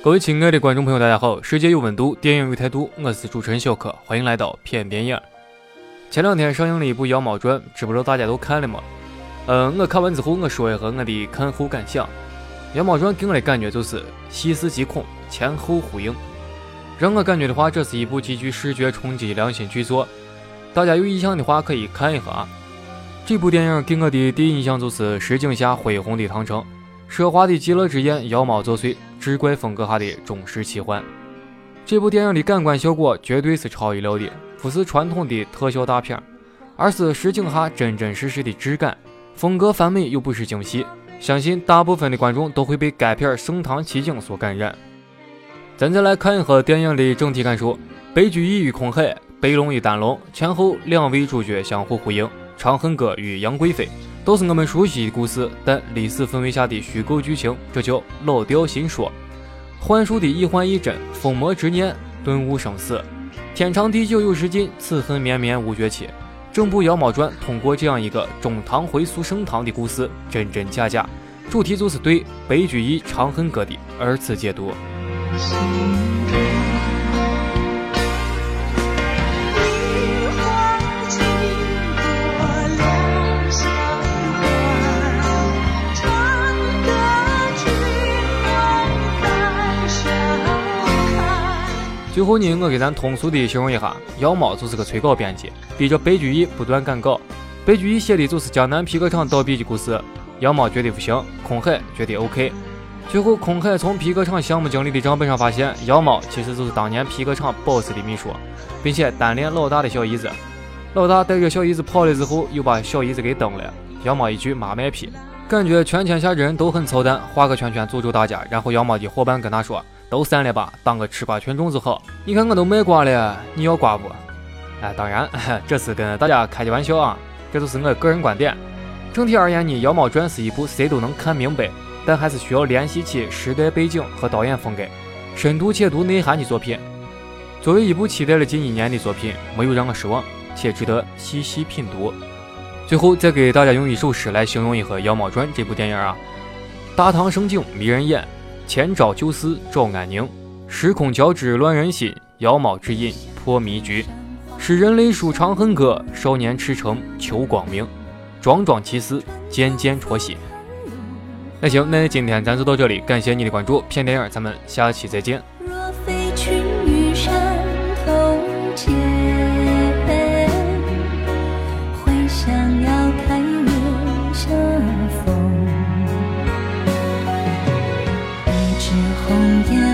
各位亲爱的观众朋友，大家好！世界有温度，电影有态度，我是主持人小柯，欢迎来到片电影。前两天上映了一部《妖猫传》，知不知道大家都看了吗？嗯，我看完之后，我说一下我的看后感想。《妖猫传》给我的感觉就是细思极恐，前后呼应。让我感觉的话，这是一部极具视觉冲击良心巨作。大家有印象的话，可以看一下啊。这部电影给我的第一印象就是石井下恢宏的唐城。奢华的极乐之宴，妖猫作祟，志怪风格下的中式奇幻。这部电影的感官效果绝对是超一流的，不是传统的特效大片，而是实景下真真实实的质感。风格繁美又不失精细，相信大部分的观众都会被该片盛唐奇景所感染。咱再来看一下电影的整体感受：白居易与空海，白龙与丹龙，前后两位主角相互呼应，《长恨歌》与杨贵妃。都是我们熟悉的故事，但历史氛围下的虚构剧情，这叫老调新说。幻术的一幻一真，疯魔执念，顿悟生死。天长地久有时尽，此恨绵绵无绝期。整部《妖猫传》通过这样一个中唐回溯盛唐的故事，真真假假，主题就是对白居易《长恨歌》的二次解读。最后呢，我给咱通俗的形容一下，妖猫就是个催稿编辑，逼着白居易不断赶稿。白居易写的就是江南皮革厂倒闭的故事，妖猫觉得不行，空海觉得 OK。最后，空海从皮革厂项目经理的账本上发现，妖猫其实就是当年皮革厂 boss 的秘书，并且单恋老大的小姨子。老大带着小姨子跑了之后，又把小姨子给蹬了。妖猫一句妈卖批，感觉全天下人都很操蛋，画个圈圈诅咒大家。然后妖猫的伙伴跟他说。都散了吧，当个吃瓜群众就好。你看我都卖瓜了，你要瓜不？哎，当然，这是跟大家开的玩笑啊，这都是我个人观点。整体而言呢，《妖猫传》是一部谁都能看明白，但还是需要联系起时代背景和导演风格，深度且读内涵的作品。作为一部期待了近一年的作品，没有让我失望，且值得细细品读。最后再给大家用一首诗来形容一下《妖猫传》这部电影啊：大唐盛景迷人眼。前朝旧事找安宁，时空交织乱人心，妖猫之音破迷局。诗人泪书长恨歌，少年驰骋求光明，桩桩奇思件件戳心。那行，那今天咱就到这里，感谢你的关注，片电影咱们下期再见。若非群玉山头见，会想要开月相逢。红颜